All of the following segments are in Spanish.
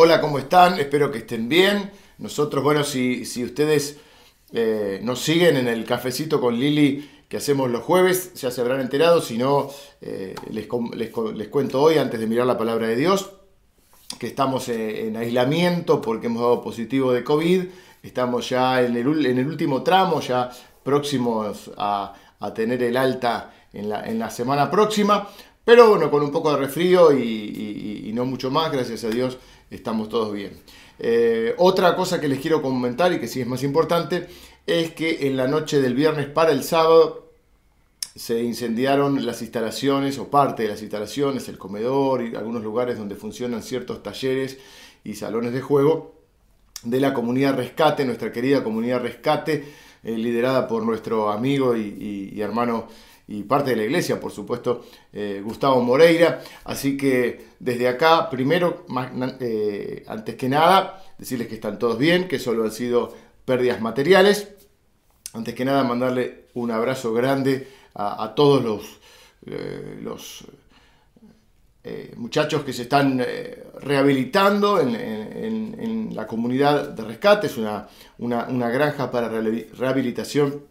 Hola, ¿cómo están? Espero que estén bien. Nosotros, bueno, si, si ustedes eh, nos siguen en el cafecito con Lili que hacemos los jueves, ya se habrán enterado, si no, eh, les, les, cuento hoy, antes de mirar la palabra de Dios, que estamos en, aislamiento porque hemos dado positivo de COVID, estamos ya en el, en el último tramo, ya próximos a, tener el alta en la, en la, semana próxima, pero bueno, con un poco de resfrío y, no mucho más, gracias a Dios estamos todos bien. Eh, otra cosa que les quiero comentar y que sí es más importante es que en la noche del viernes para el sábado se incendiaron las instalaciones o parte de las instalaciones, el comedor y algunos lugares donde funcionan ciertos talleres y salones de juego de la comunidad Rescate, nuestra querida comunidad Rescate, eh, liderada por nuestro amigo y, hermano y parte de la iglesia, por supuesto, eh, Gustavo Moreira. Así que desde acá, primero, eh, antes que nada, decirles que están todos bien, que solo han sido pérdidas materiales antes que nada, mandarle un abrazo grande a, todos los, eh, los muchachos que se están eh, rehabilitando en, la comunidad de rescate. Es una, una, granja para rehabilitación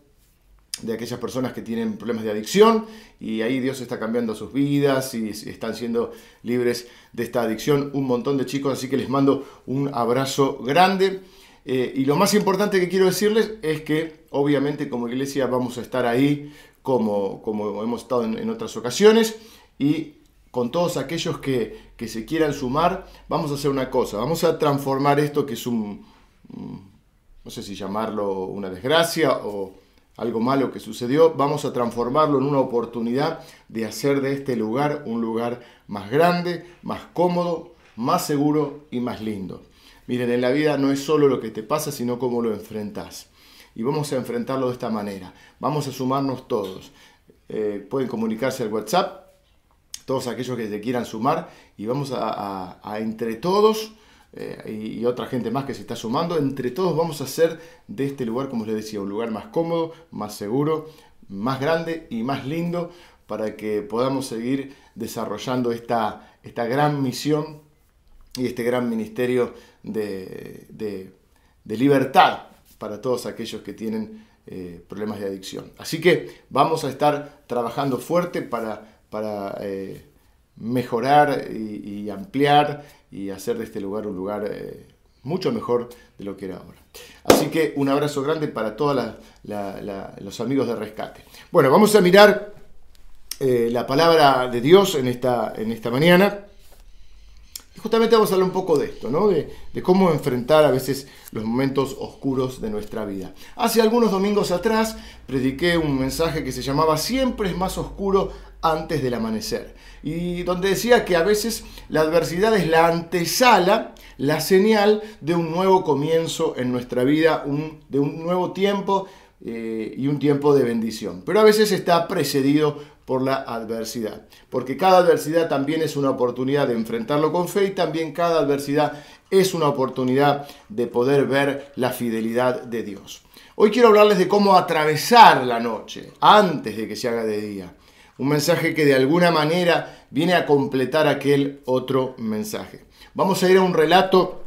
de aquellas personas que tienen problemas de adicción y ahí Dios está cambiando sus vidas y están siendo libres de esta adicción un montón de chicos, así que les mando un abrazo grande. Eh, y lo más importante que quiero decirles es que obviamente como iglesia vamos a estar ahí como, como hemos estado en, otras ocasiones y con todos aquellos que, se quieran sumar, vamos a hacer una cosa, vamos a transformar esto que es un, no sé si llamarlo una desgracia o algo malo que sucedió, vamos a transformarlo en una oportunidad de hacer de este lugar un lugar más grande, más cómodo, más seguro y más lindo. Miren, en la vida no es solo lo que te pasa, sino cómo lo enfrentas. Y vamos a enfrentarlo de esta manera. Vamos a sumarnos todos. Eh, pueden comunicarse al WhatsApp, todos aquellos que se quieran sumar, y vamos a, entre todos, eh, y, otra gente más que se está sumando, entre todos vamos a hacer de este lugar, como les decía, un lugar más cómodo, más seguro, más grande y más lindo para que podamos seguir desarrollando esta, esta gran misión y este gran ministerio de, libertad para todos aquellos que tienen eh, problemas de adicción. Así que vamos a estar trabajando fuerte para, para eh, mejorar y, ampliar y hacer de este lugar un lugar eh, mucho mejor de lo que era ahora. Así que un abrazo grande para todos los amigos de rescate. Bueno, vamos a mirar la palabra de Dios en esta, en esta mañana justamente vamos a hablar un poco de esto, ¿no? De, cómo enfrentar a veces los momentos oscuros de nuestra vida. Hace algunos domingos atrás prediqué un mensaje que se llamaba Siempre es más oscuro antes del amanecer. Y donde decía que a veces la adversidad es la antesala, la señal de un nuevo comienzo en nuestra vida, de un nuevo tiempo eh, y un tiempo de bendición. Pero a veces está precedido por la adversidad. Porque cada adversidad también es una oportunidad de enfrentarlo con fe y también cada adversidad es una oportunidad de poder ver la fidelidad de Dios. Hoy quiero hablarles de cómo atravesar la noche antes de que se haga de día. Un mensaje que de alguna manera viene a completar aquel otro mensaje. Vamos a ir a un relato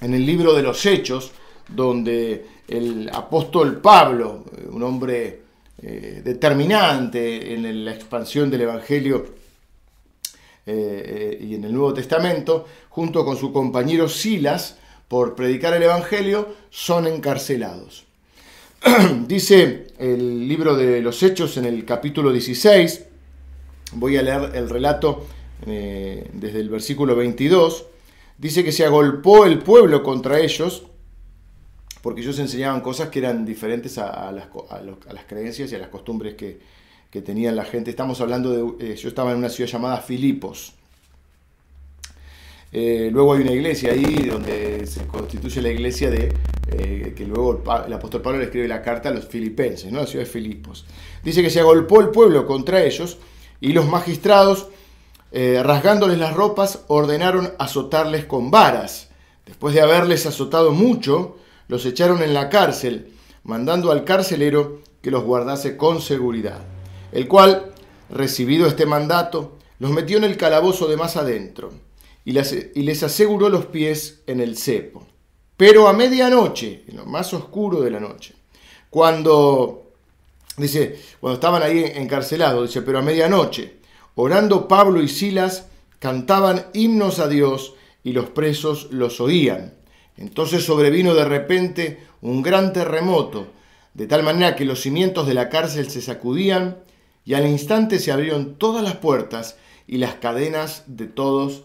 en el libro de los Hechos, donde el apóstol Pablo, un hombre eh, determinante en la expansión del Evangelio eh, y en el Nuevo Testamento, junto con su compañero Silas, por predicar el Evangelio, son encarcelados. Dice el libro de los Hechos en el capítulo 16, voy a leer el relato eh, desde el versículo 22, dice que se agolpó el pueblo contra ellos, porque ellos enseñaban cosas que eran diferentes a, las, creencias y a las costumbres que, que tenía la gente. Estamos hablando de, eh, yo estaba en una ciudad llamada Filipos. Eh, luego hay una iglesia ahí donde se constituye la iglesia de eh, que luego el, apóstol Pablo le escribe la carta a los filipenses, ¿no? la ciudad de Filipos. Dice que se agolpó el pueblo contra ellos y los magistrados, rasgándoles las ropas, ordenaron azotarles con varas. Después de haberles azotado mucho, los echaron en la cárcel, mandando al carcelero que los guardase con seguridad, el cual, recibido este mandato, los metió en el calabozo de más adentro, y les aseguró los pies en el cepo. Pero a medianoche, en lo más oscuro de la noche, cuando, dice, cuando estaban ahí encarcelados, dice, pero a medianoche, orando Pablo y Silas, cantaban himnos a Dios y los presos los oían. Entonces sobrevino de repente un gran terremoto, de tal manera que los cimientos de la cárcel se sacudían y al instante se abrieron todas las puertas y las cadenas de todos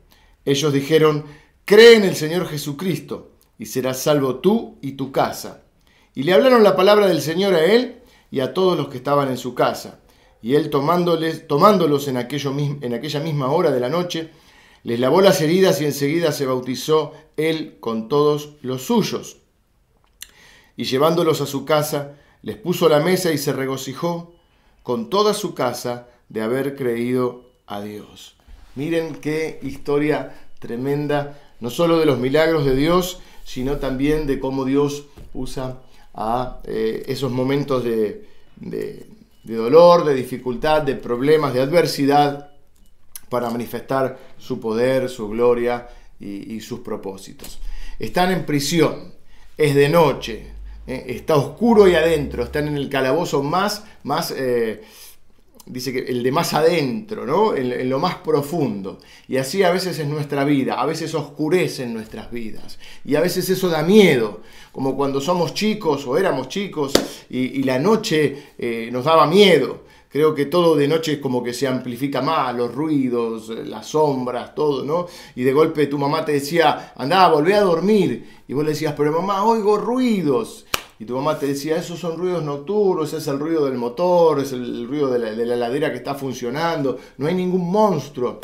Ellos dijeron, Cree en el Señor Jesucristo y serás salvo tú y tu casa. Y le hablaron la palabra del Señor a él y a todos los que estaban en su casa. Y él tomándolos en, en aquella misma hora de la noche, les lavó las heridas y enseguida se bautizó él con todos los suyos. Y llevándolos a su casa, les puso la mesa y se regocijó con toda su casa de haber creído a Dios. Miren qué historia tremenda, no solo de los milagros de Dios, sino también de cómo Dios usa a eh, esos momentos de, dolor, de dificultad, de problemas, de adversidad, para manifestar su poder, su gloria y, sus propósitos. Están en prisión, es de noche, eh, está oscuro y adentro, están en el calabozo más, más eh, dice que el de más adentro, ¿no? En, lo más profundo. Y así a veces es nuestra vida, a veces oscurece en nuestras vidas. Y a veces eso da miedo, como cuando somos chicos o éramos chicos y, la noche eh, nos daba miedo. Creo que todo de noche como que se amplifica más, los ruidos, las sombras, todo, ¿no? Y de golpe tu mamá te decía, andá, volvé a dormir. Y vos le decías, pero mamá, oigo ruidos y tu mamá te decía, esos son ruidos nocturnos, es el ruido del motor, es el ruido de la, de ladera que está funcionando, no hay ningún monstruo.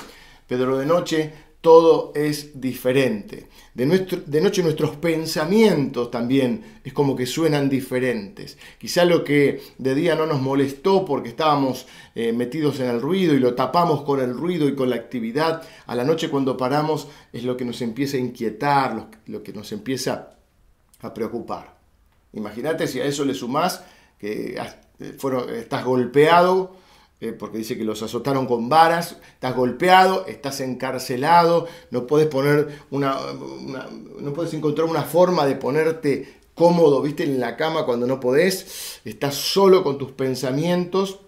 Pero de noche todo es diferente. De, nuestro, de, noche nuestros pensamientos también es como que suenan diferentes. Quizá lo que de día no nos molestó porque estábamos eh, metidos en el ruido y lo tapamos con el ruido y con la actividad, a la noche cuando paramos es lo que nos empieza a inquietar, lo, lo que nos empieza a preocupar. Imagínate si a eso le sumás que fueron, estás golpeado, eh, porque dice que los azotaron con varas, estás golpeado, estás encarcelado, no puedes poner una, no puedes encontrar una forma de ponerte cómodo, viste, en la cama cuando no podés, estás solo con tus pensamientos,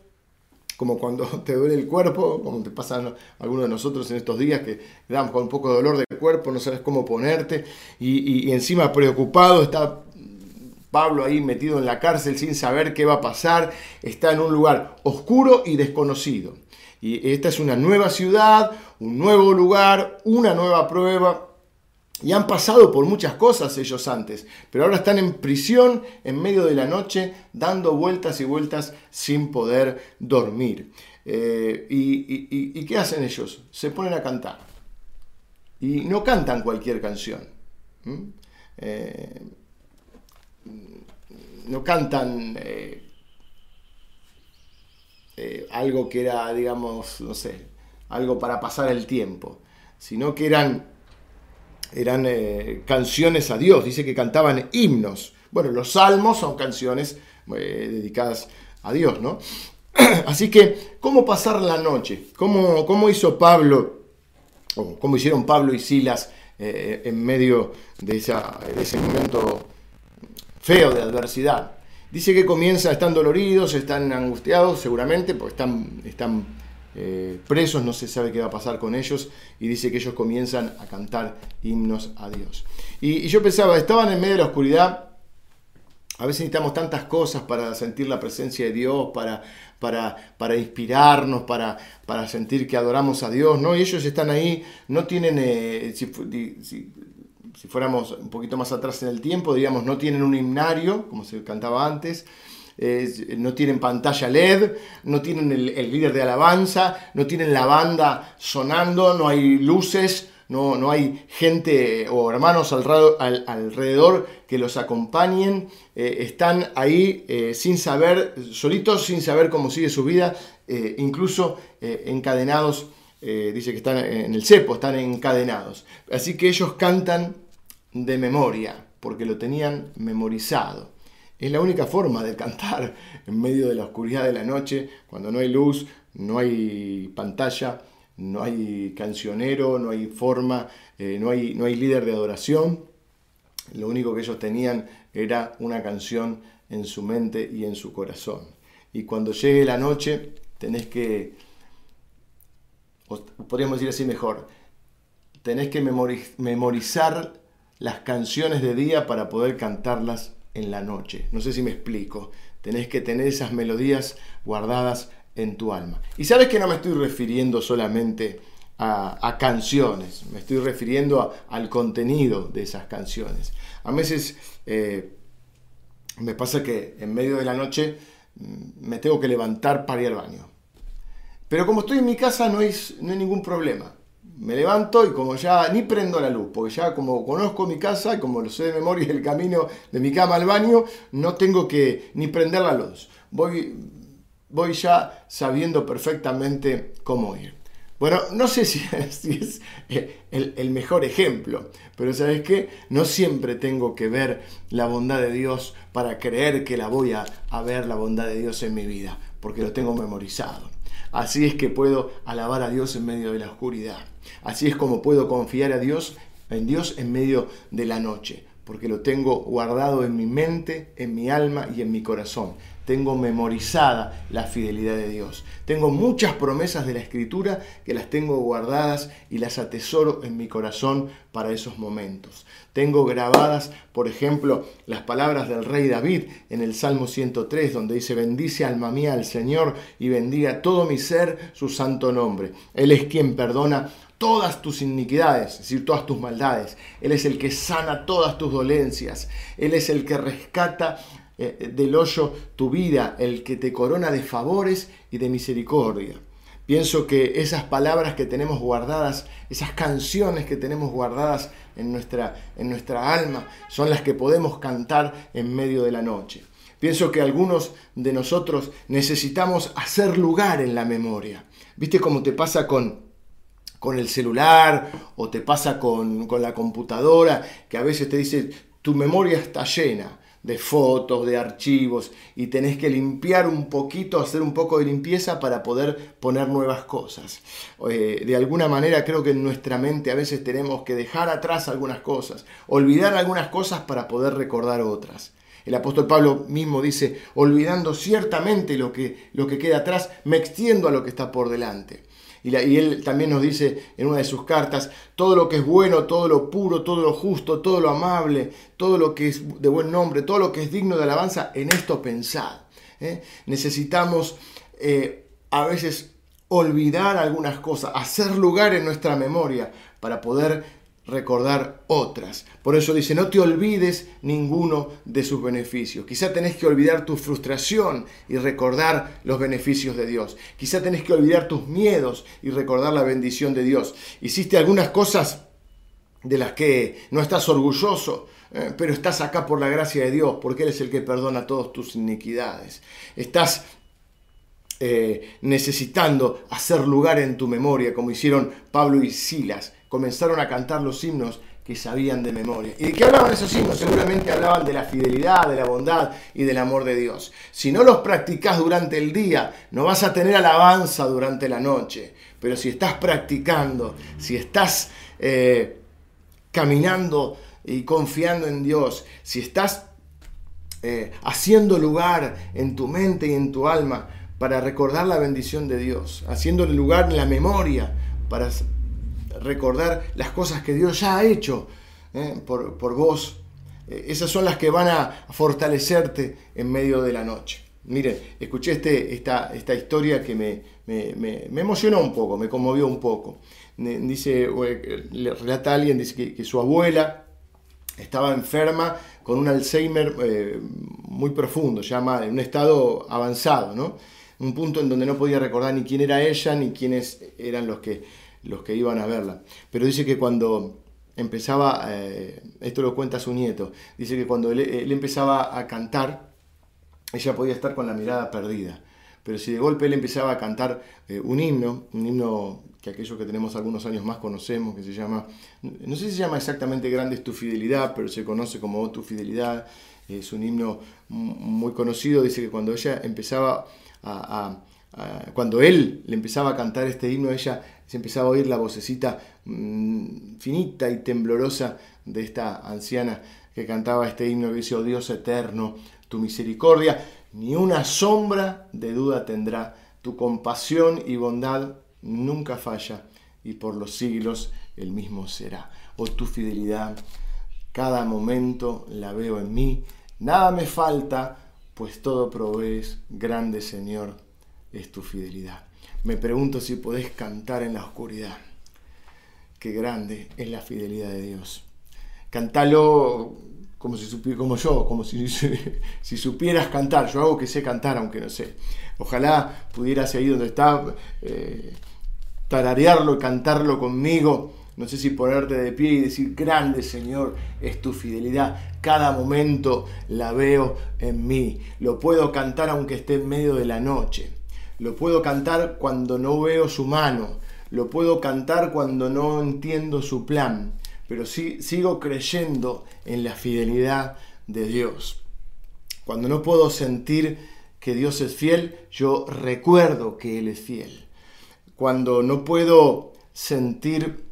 como cuando te duele el cuerpo, como te pasa a algunos de nosotros en estos días que damos con un poco de dolor de cuerpo, no sabes cómo ponerte, y encima preocupado, está Pablo ahí metido en la cárcel sin saber qué va a pasar, está en un lugar oscuro y desconocido. Y esta es una nueva ciudad, un nuevo lugar, una nueva prueba. Y han pasado por muchas cosas ellos antes, pero ahora están en prisión en medio de la noche, dando vueltas y vueltas sin poder dormir. Eh, y, qué hacen ellos? Se ponen a cantar. Y no cantan cualquier canción no cantan eh, eh, algo que era, digamos, no sé, algo para pasar el tiempo, sino que eran, eran eh, canciones a Dios, dice que cantaban himnos. Bueno, los salmos son canciones dedicadas a Dios, ¿no? Así que, ¿cómo pasar la noche? ¿Cómo, cómo hizo Pablo, o cómo hicieron Pablo y Silas en medio de, esa, de ese momento feo de adversidad. Dice que comienza, están doloridos, están angustiados seguramente, porque están, están eh, presos, no se sabe qué va a pasar con ellos, y dice que ellos comienzan a cantar himnos a Dios. Y, yo pensaba, estaban en medio de la oscuridad, a veces necesitamos tantas cosas para sentir la presencia de Dios, para, para, para inspirarnos, para, para sentir que adoramos a Dios, ¿no? Y ellos están ahí, no tienen, eh, fuéramos un poquito más atrás en el tiempo, diríamos, no tienen un himnario, como se cantaba antes, no tienen pantalla LED, no tienen el, líder de alabanza, no tienen la banda sonando, no hay luces, no, no hay gente o hermanos alrededor que los acompañen, eh, están ahí eh, sin saber, solitos, sin saber cómo sigue su vida, eh, incluso encadenados, dice que están en el cepo, están encadenados. Así que ellos cantan de memoria, porque lo tenían memorizado. Es la única forma de cantar en medio de la oscuridad de la noche, cuando no hay luz, no hay pantalla, no hay cancionero, no hay forma, eh, no, hay, no hay líder de adoración. Lo único que ellos tenían era una canción en su mente y en su corazón. Y cuando llegue la noche, tenés que, podríamos decir así mejor, tenés que memorizar las canciones de día para poder cantarlas en la noche. No sé si me explico. Tenés que tener esas melodías guardadas en tu alma. Y sabes que no me estoy refiriendo solamente a, canciones, me estoy refiriendo al contenido de esas canciones. A veces eh, me pasa que en medio de la noche mm, me tengo que levantar para ir al baño. Pero como estoy en mi casa no, no hay ningún problema me levanto y como ya ni prendo la luz, porque ya como conozco mi casa y como lo sé de memoria el camino de mi cama al baño, no tengo que ni prender la luz. Voy, voy ya sabiendo perfectamente cómo ir. Bueno, no sé si, es el, el, mejor ejemplo, pero sabes qué, no siempre tengo que ver la bondad de Dios para creer que la voy a, a ver la bondad de Dios en mi vida, porque lo tengo memorizado. Así es que puedo alabar a Dios en medio de la oscuridad. Así es como puedo confiar a Dios, en Dios en medio de la noche, porque lo tengo guardado en mi mente, en mi alma y en mi corazón tengo memorizada la fidelidad de Dios. Tengo muchas promesas de la Escritura que las tengo guardadas y las atesoro en mi corazón para esos momentos. Tengo grabadas, por ejemplo, las palabras del rey David en el Salmo 103, donde dice, bendice alma mía al Señor y bendiga todo mi ser su santo nombre. Él es quien perdona todas tus iniquidades, es decir, todas tus maldades. Él es el que sana todas tus dolencias. Él es el que rescata eh, del hoyo tu vida, el que te corona de favores y de misericordia. Pienso que esas palabras que tenemos guardadas, esas canciones que tenemos guardadas en nuestra, en nuestra alma, son las que podemos cantar en medio de la noche. Pienso que algunos de nosotros necesitamos hacer lugar en la memoria. ¿Viste cómo te pasa con, con el celular o te pasa con, con la computadora, que a veces te dice, tu memoria está llena? de fotos, de archivos, y tenés que limpiar un poquito, hacer un poco de limpieza para poder poner nuevas cosas. Eh, de alguna manera creo que en nuestra mente a veces tenemos que dejar atrás algunas cosas, olvidar algunas cosas para poder recordar otras. El apóstol Pablo mismo dice, olvidando ciertamente lo que, lo que queda atrás, me extiendo a lo que está por delante. Y, él también nos dice en una de sus cartas, todo lo que es bueno, todo lo puro, todo lo justo, todo lo amable, todo lo que es de buen nombre, todo lo que es digno de alabanza, en esto pensad. ¿eh? Necesitamos eh, a veces olvidar algunas cosas, hacer lugar en nuestra memoria para poder recordar otras. Por eso dice, no te olvides ninguno de sus beneficios. Quizá tenés que olvidar tu frustración y recordar los beneficios de Dios. Quizá tenés que olvidar tus miedos y recordar la bendición de Dios. Hiciste algunas cosas de las que no estás orgulloso, eh, pero estás acá por la gracia de Dios, porque Él es el que perdona todas tus iniquidades. Estás eh, necesitando hacer lugar en tu memoria, como hicieron Pablo y Silas comenzaron a cantar los himnos que sabían de memoria. ¿Y de qué hablaban esos himnos? Seguramente hablaban de la fidelidad, de la bondad y del amor de Dios. Si no los practicas durante el día, no vas a tener alabanza durante la noche. Pero si estás practicando, si estás eh, caminando y confiando en Dios, si estás eh, haciendo lugar en tu mente y en tu alma para recordar la bendición de Dios, haciendo lugar en la memoria para recordar las cosas que Dios ya ha hecho ¿eh? por, vos. Eh, esas son las que van a fortalecerte en medio de la noche. Miren, escuché este, esta, esta historia que me, me, emocionó un poco, me conmovió un poco. Dice, le relata alguien que, su abuela estaba enferma con un Alzheimer eh, muy profundo, ya en un estado avanzado, ¿no? Un punto en donde no podía recordar ni quién era ella, ni quiénes eran los que los que iban a verla. Pero dice que cuando empezaba, eh, esto lo cuenta su nieto, dice que cuando él, empezaba a cantar, ella podía estar con la mirada perdida. Pero si de golpe él empezaba a cantar eh, un himno, un himno que aquellos que tenemos algunos años más conocemos, que se llama, no sé si se llama exactamente Grande es tu fidelidad, pero se conoce como oh, tu fidelidad, es un himno muy conocido, dice que cuando ella empezaba a, cuando él le empezaba a cantar este himno, ella se empezaba a oír la vocecita mm, finita y temblorosa de esta anciana que cantaba este himno que dice, oh Dios eterno, tu misericordia, ni una sombra de duda tendrá, tu compasión y bondad nunca falla y por los siglos el mismo será. Oh tu fidelidad, cada momento la veo en mí, nada me falta, pues todo provees, grande Señor, es tu fidelidad. Me pregunto si podés cantar en la oscuridad. Qué grande es la fidelidad de Dios. Cantalo como, si como yo, como si, supieras cantar. Yo hago que sé cantar, aunque no sé. Ojalá pudieras ahí donde está eh, tararearlo y cantarlo conmigo. No sé si ponerte de pie y decir, grande Señor, es tu fidelidad. Cada momento la veo en mí. Lo puedo cantar aunque esté en medio de la noche. Lo puedo cantar cuando no veo su mano. Lo puedo cantar cuando no entiendo su plan. Pero sí, sigo creyendo en la fidelidad de Dios. Cuando no puedo sentir que Dios es fiel, yo recuerdo que Él es fiel cuando no puedo sentir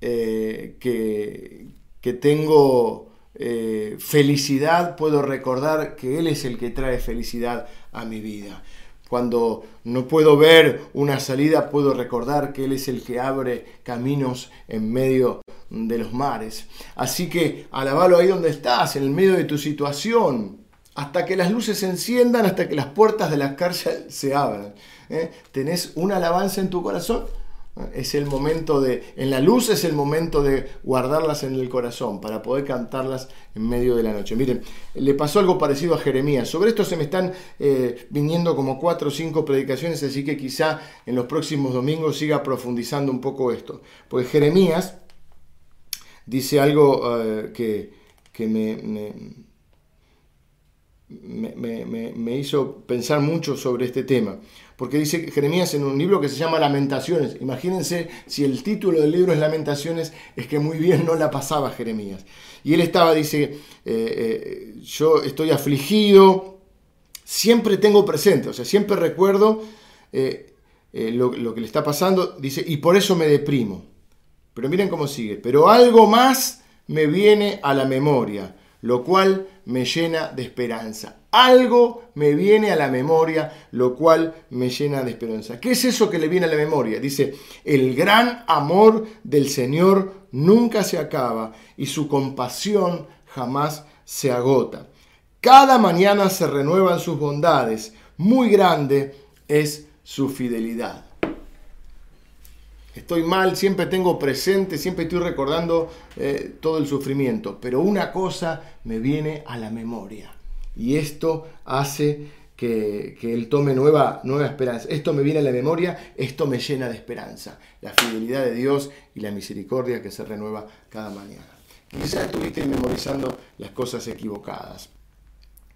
eh, que, que, tengo eh, felicidad, puedo recordar que Él es el que trae felicidad a mi vida. Cuando no puedo ver una salida, puedo recordar que Él es el que abre caminos en medio de los mares. Así que alabalo ahí donde estás, en el medio de tu situación, hasta que las luces se enciendan, hasta que las puertas de la cárcel se abran. ¿eh? tenés una alabanza en tu corazón, es el momento de, en la luz es el momento de guardarlas en el corazón para poder cantarlas en medio de la noche. Miren, le pasó algo parecido a Jeremías. Sobre esto se me están eh, viniendo como cuatro o cinco predicaciones, así que quizá en los próximos domingos siga profundizando un poco esto. Porque Jeremías dice algo eh, que, me, me, me hizo pensar mucho sobre este tema porque dice Jeremías en un libro que se llama Lamentaciones. Imagínense si el título del libro es Lamentaciones, es que muy bien no la pasaba Jeremías. Y él estaba, dice, eh, eh, yo estoy afligido, siempre tengo presente, o sea, siempre recuerdo eh, lo, lo que le está pasando, dice, y por eso me deprimo. Pero miren cómo sigue, pero algo más me viene a la memoria, lo cual me llena de esperanza algo me viene a la memoria, lo cual me llena de esperanza. ¿Qué es eso que le viene a la memoria? Dice, el gran amor del Señor nunca se acaba y su compasión jamás se agota. Cada mañana se renuevan sus bondades, muy grande es su fidelidad. Estoy mal, siempre tengo presente, siempre estoy recordando eh, todo el sufrimiento, pero una cosa me viene a la memoria y esto hace que, él tome nueva, nueva esperanza. Esto me viene a la memoria, esto me llena de esperanza. La fidelidad de Dios y la misericordia que se renueva cada mañana. Quizás estuviste memorizando las cosas equivocadas.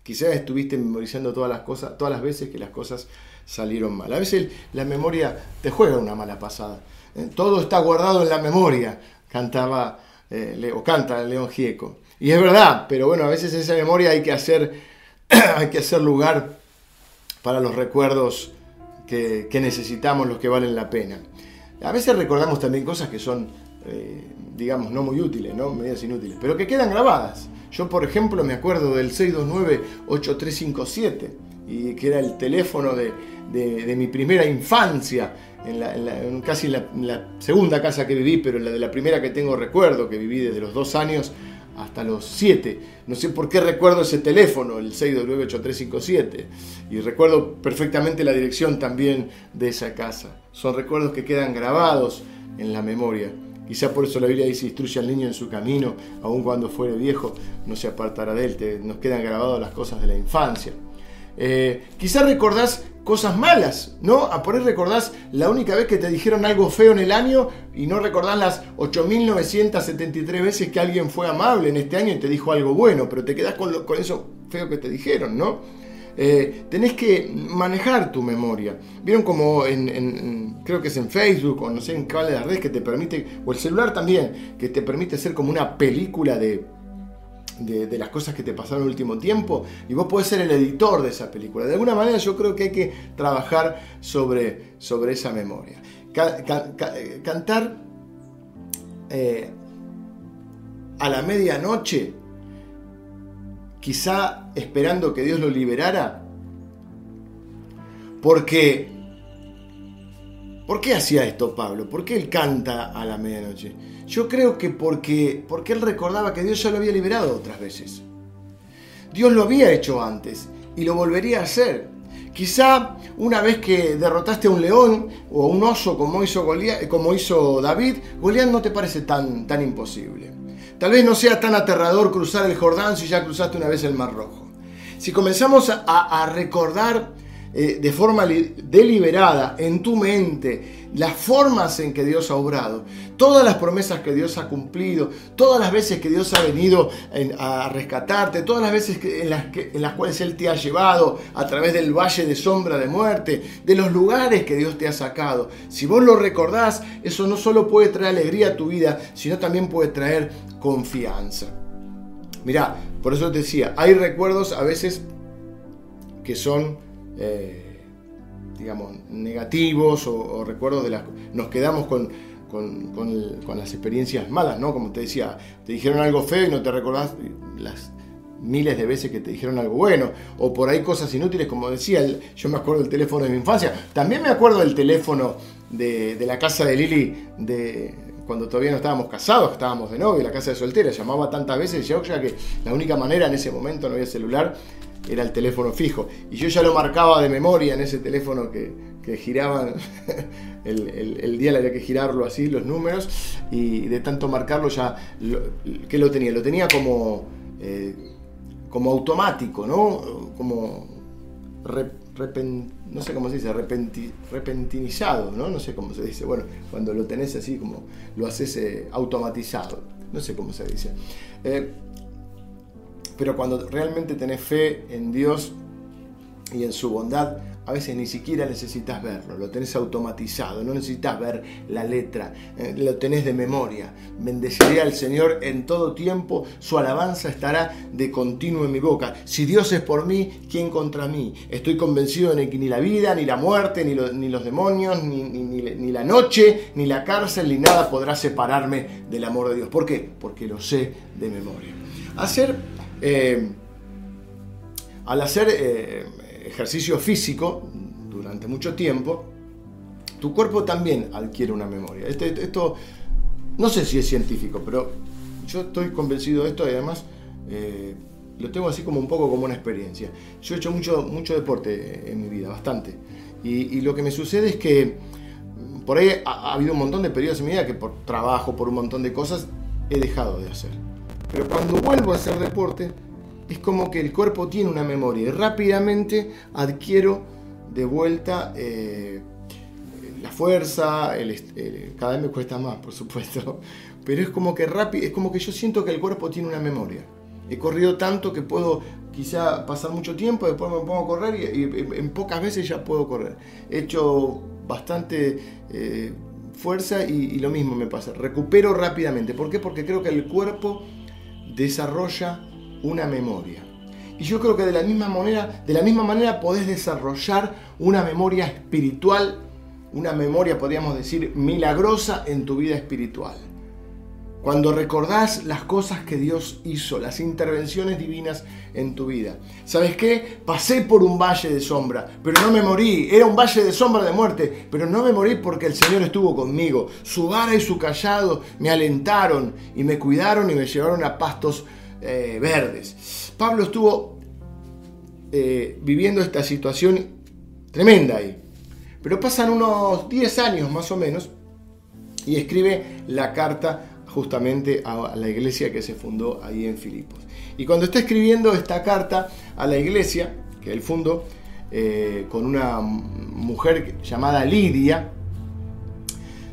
Quizás estuviste memorizando todas las cosas, todas las veces que las cosas salieron mal. A veces la memoria te juega una mala pasada. Eh, todo está guardado en la memoria, cantaba eh, o canta León Gieco. Y es verdad, pero bueno, a veces esa memoria hay que hacer, hay que hacer lugar para los recuerdos que, necesitamos, los que valen la pena. A veces recordamos también cosas que son, eh, digamos, no muy útiles, ¿no? medidas inútiles, pero que quedan grabadas. Yo, por ejemplo, me acuerdo del 629-8357, y que era el teléfono de, mi primera infancia, en, casi en la, segunda casa que viví, pero en la de la primera que tengo recuerdo, que viví desde los dos años hasta los 7. No sé por qué recuerdo ese teléfono, el 6298357. Y recuerdo perfectamente la dirección también de esa casa. Son recuerdos que quedan grabados en la memoria. Quizá por eso la Biblia dice, instruye al niño en su camino, aun cuando fuere viejo, no se apartará de él. nos quedan grabadas las cosas de la infancia. Eh, quizá recordás cosas malas, ¿no? A por ahí recordás la única vez que te dijeron algo feo en el año y no recordás las 8.973 veces que alguien fue amable en este año y te dijo algo bueno, pero te quedás con, eso feo que te dijeron, ¿no? Eh, tenés que manejar tu memoria. Vieron como en, creo que es en Facebook o no sé en cuál de las redes que te permite, o el celular también, que te permite hacer como una película de, de, las cosas que te pasaron el último tiempo y vos podés ser el editor de esa película. De alguna manera yo creo que hay que trabajar sobre, sobre esa memoria. cantar eh, a la medianoche, quizá esperando que Dios lo liberara, porque ¿Por qué hacía esto Pablo? ¿Por qué él canta a la medianoche? Yo creo que porque, porque él recordaba que Dios ya lo había liberado otras veces. Dios lo había hecho antes y lo volvería a hacer. Quizá una vez que derrotaste a un león o a un oso como hizo, como hizo David, Goliat no te parece tan, tan imposible. Tal vez no sea tan aterrador cruzar el Jordán si ya cruzaste una vez el Mar Rojo. Si comenzamos a, a recordar eh, de forma deliberada en tu mente las formas en que Dios ha obrado, todas las promesas que Dios ha cumplido, todas las veces que Dios ha venido a rescatarte, todas las veces en, las en las cuales Él te ha llevado a través del valle de sombra de muerte, de los lugares que Dios te ha sacado. Si vos lo recordás, eso no solo puede traer alegría a tu vida, sino también puede traer confianza. Mirá, por eso te decía, hay recuerdos a veces que son eh, digamos, negativos o, recuerdos de las... Nos quedamos con, con, las experiencias malas, ¿no? Como te decía, te dijeron algo feo y no te recordás las miles de veces que te dijeron algo bueno, o por ahí cosas inútiles, como decía, yo me acuerdo del teléfono de mi infancia, también me acuerdo del teléfono de, la casa de Lili de, cuando todavía no estábamos casados, estábamos de novio, la casa de soltera, llamaba tantas veces ya que la única manera en ese momento no había celular, era el teléfono fijo. Y yo ya lo marcaba de memoria en ese teléfono que, que giraban, el, el, día había que girarlo así, los números, y de tanto marcarlo ya, ¿qué lo tenía? Lo tenía como, eh, como automático, ¿no? Como, no sé cómo se dice, repentinizado, ¿no? No sé cómo se dice. Bueno, cuando lo tenés así, como lo haces eh, automatizado, no sé cómo se dice. Eh, pero cuando realmente tenés fe en Dios y en su bondad, a veces ni siquiera necesitas verlo, lo tenés automatizado, no necesitas ver la letra, eh, lo tenés de memoria. Bendeciré al Señor en todo tiempo, su alabanza estará de continuo en mi boca. Si Dios es por mí, ¿quién contra mí? Estoy convencido de que ni la vida, ni la muerte, ni, los demonios, ni, la noche, ni la cárcel, ni nada podrá separarme del amor de Dios. ¿Por qué? Porque lo sé de memoria. Hacer eh, al hacer eh, ejercicio físico durante mucho tiempo, tu cuerpo también adquiere una memoria. Este, esto no sé si es científico, pero yo estoy convencido de esto y además eh, lo tengo así como un poco como una experiencia. Yo he hecho mucho, mucho deporte en mi vida, bastante. Y, lo que me sucede es que por ahí ha habido un montón de periodos en mi vida que por trabajo, por un montón de cosas, he dejado de hacer. Pero cuando vuelvo a hacer deporte, es como que el cuerpo tiene una memoria y rápidamente adquiero de vuelta eh, la fuerza, cada vez me cuesta más, por supuesto, pero es como que rápido, es como que yo siento que el cuerpo tiene una memoria. He corrido tanto que puedo quizá pasar mucho tiempo, después me pongo a correr y, en pocas veces ya puedo correr. He hecho bastante eh, fuerza y, y lo mismo me pasa. Recupero rápidamente. ¿Por qué? Porque creo que el cuerpo desarrolla una memoria. Y yo creo que de la misma manera, de la misma manera podés desarrollar una memoria espiritual, una memoria, podríamos decir, milagrosa en tu vida espiritual. Cuando recordás las cosas que Dios hizo, las intervenciones divinas en tu vida. ¿Sabes qué? Pasé por un valle de sombra, pero no me morí. Era un valle de sombra de muerte, pero no me morí porque el Señor estuvo conmigo. Su vara y su callado me alentaron y me cuidaron y me llevaron a pastos eh, verdes. Pablo estuvo eh, viviendo esta situación tremenda ahí. Pero pasan unos 10 años más o menos y escribe la carta justamente a la iglesia que se fundó ahí en Filipos. Y cuando está escribiendo esta carta a la iglesia que él fundó, eh, con una mujer llamada Lidia.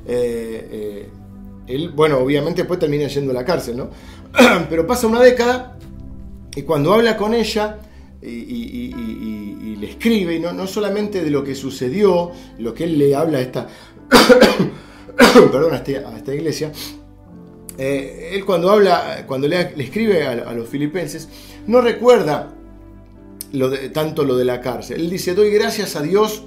él, bueno, obviamente después termina yendo a la cárcel, ¿no? Pero pasa una década y cuando habla con ella, y, le escribe, y no, no, solamente de lo que sucedió, lo que él le habla a esta, perdón, a, este, esta iglesia, eh, él cuando habla, cuando le, escribe a, los filipenses, no recuerda tanto lo de la cárcel. Él dice, doy gracias a Dios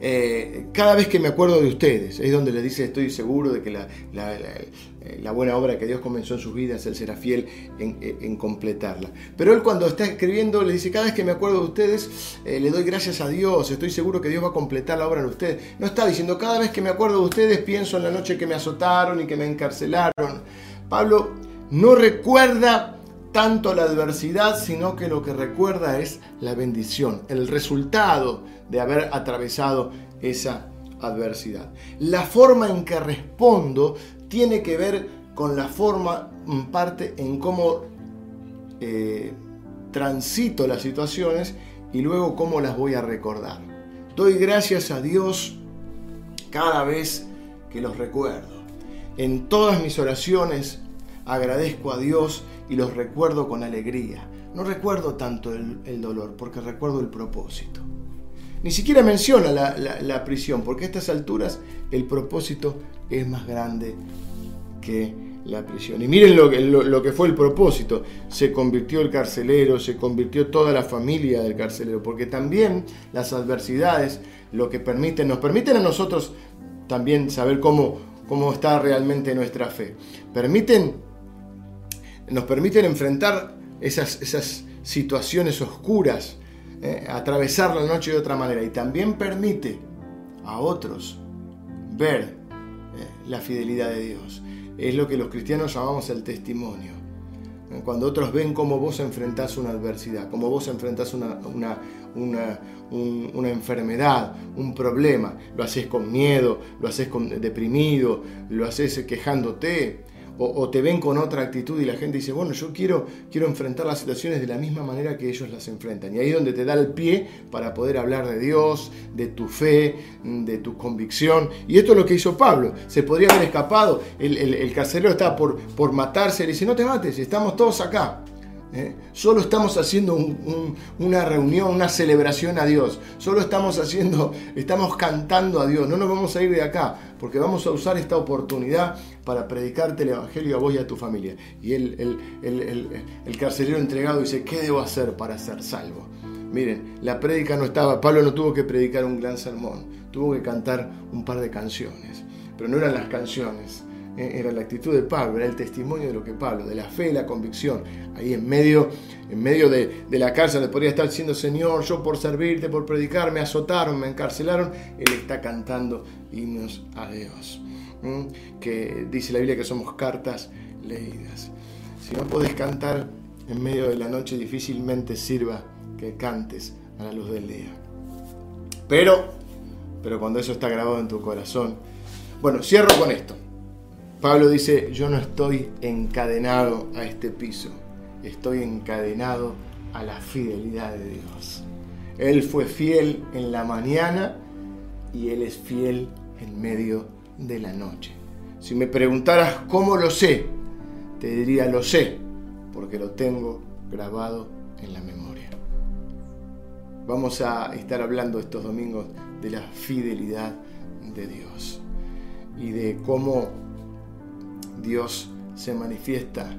eh, cada vez que me acuerdo de ustedes, es donde le dice, estoy seguro de que la, buena obra que Dios comenzó en sus vidas, Él será fiel en, completarla. Pero Él cuando está escribiendo le dice, cada vez que me acuerdo de ustedes, eh, le doy gracias a Dios, estoy seguro que Dios va a completar la obra en ustedes. No está diciendo, cada vez que me acuerdo de ustedes, pienso en la noche que me azotaron y que me encarcelaron. Pablo no recuerda tanto la adversidad, sino que lo que recuerda es la bendición, el resultado de haber atravesado esa adversidad. La forma en que respondo tiene que ver con la forma, en parte, en cómo eh, transito las situaciones y luego cómo las voy a recordar. Doy gracias a Dios cada vez que los recuerdo. En todas mis oraciones agradezco a Dios y los recuerdo con alegría. No recuerdo tanto el dolor porque recuerdo el propósito. Ni siquiera menciona la, prisión, porque a estas alturas el propósito es más grande que la prisión. Y miren lo, que fue el propósito. Se convirtió el carcelero, se convirtió toda la familia del carcelero, porque también las adversidades lo que permiten, nos permiten a nosotros también saber cómo, cómo está realmente nuestra fe. Permiten, nos permiten enfrentar esas, esas situaciones oscuras eh, atravesar la noche de otra manera y también permite a otros ver eh, la fidelidad de Dios. Es lo que los cristianos llamamos el testimonio. Eh, cuando otros ven cómo vos enfrentás una adversidad, cómo vos enfrentás una, una, una, una enfermedad, un problema, lo haces con miedo, lo haces deprimido, lo haces quejándote, o, te ven con otra actitud y la gente dice, bueno, yo quiero, quiero enfrentar las situaciones de la misma manera que ellos las enfrentan. Y ahí es donde te da el pie para poder hablar de Dios, de tu fe, de tu convicción. Y esto es lo que hizo Pablo. Se podría haber escapado. El, el, carcelero está por, por matarse. Le dice, no te mates, estamos todos acá. ¿eh? Solo estamos haciendo una reunión, una celebración a Dios. Solo estamos haciendo, estamos cantando a Dios. No nos vamos a ir de acá, porque vamos a usar esta oportunidad para predicarte el Evangelio a vos y a tu familia. Y el, el, carcelero entregado dice, ¿qué debo hacer para ser salvo? Miren, la prédica no estaba, Pablo no tuvo que predicar un gran sermón, tuvo que cantar un par de canciones, pero no eran las canciones, era la actitud de Pablo, era el testimonio de lo que Pablo, de la fe la convicción. Ahí en medio, en medio de, la cárcel le podría estar diciendo, Señor, yo por servirte, por predicar, me azotaron, me encarcelaron. Él está cantando himnos a Dios. Que dice la Biblia que somos cartas leídas. Si no podés cantar en medio de la noche, difícilmente sirva que cantes a la luz del día. Pero, pero cuando eso está grabado en tu corazón, bueno, cierro con esto. Pablo dice, yo no estoy encadenado a este piso, estoy encadenado a la fidelidad de Dios. Él fue fiel en la mañana y Él es fiel en medio de la noche. Si me preguntaras cómo lo sé, te diría lo sé, porque lo tengo grabado en la memoria. Vamos a estar hablando estos domingos de la fidelidad de Dios y de cómo Dios se manifiesta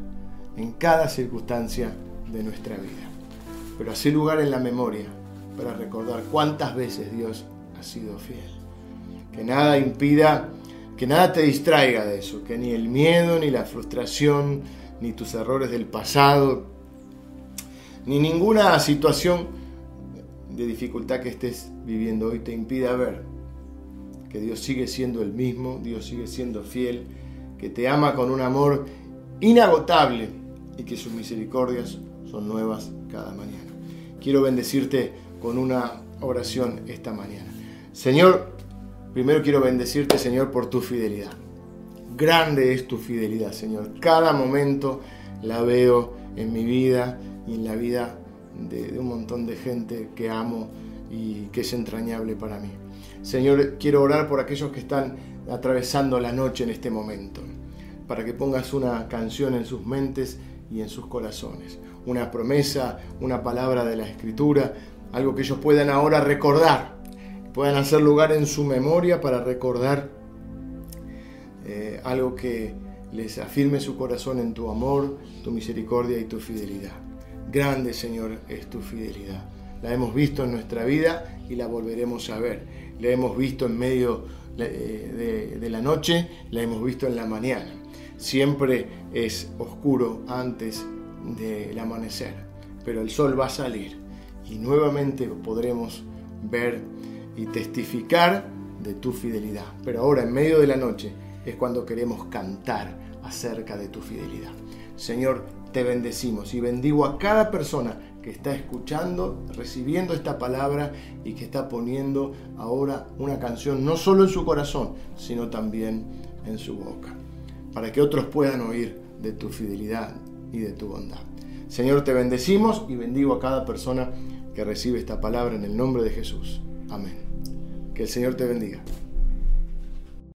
en cada circunstancia de nuestra vida. Pero hace lugar en la memoria para recordar cuántas veces Dios ha sido fiel. Que nada impida, que nada te distraiga de eso, que ni el miedo, ni la frustración, ni tus errores del pasado, ni ninguna situación de dificultad que estés viviendo hoy te impida ver que Dios sigue siendo el mismo, Dios sigue siendo fiel que te ama con un amor inagotable y que sus misericordias son nuevas cada mañana. Quiero bendecirte con una oración esta mañana. Señor, primero quiero bendecirte, Señor, por tu fidelidad. Grande es tu fidelidad, Señor. Cada momento la veo en mi vida y en la vida de, un montón de gente que amo y que es entrañable para mí. Señor, quiero orar por aquellos que están atravesando la noche en este momento, para que pongas una canción en sus mentes y en sus corazones, una promesa, una palabra de la Escritura, algo que ellos puedan ahora recordar, puedan hacer lugar en su memoria para recordar eh, algo que les afirme su corazón en tu amor, tu misericordia y tu fidelidad. Grande, Señor, es tu fidelidad. La hemos visto en nuestra vida y la volveremos a ver. La hemos visto en medio eh, de, la noche, la hemos visto en la mañana. Siempre es oscuro antes del amanecer, pero el sol va a salir y nuevamente podremos ver y testificar de tu fidelidad. Pero ahora en medio de la noche es cuando queremos cantar acerca de tu fidelidad. Señor, te bendecimos y bendigo a cada persona que está escuchando, recibiendo esta palabra y que está poniendo ahora una canción no solo en su corazón, sino también en su boca, para que otros puedan oír de tu fidelidad y de tu bondad. Señor, te bendecimos y bendigo a cada persona que recibe esta palabra en el nombre de Jesús. Amén. Que el Señor te bendiga.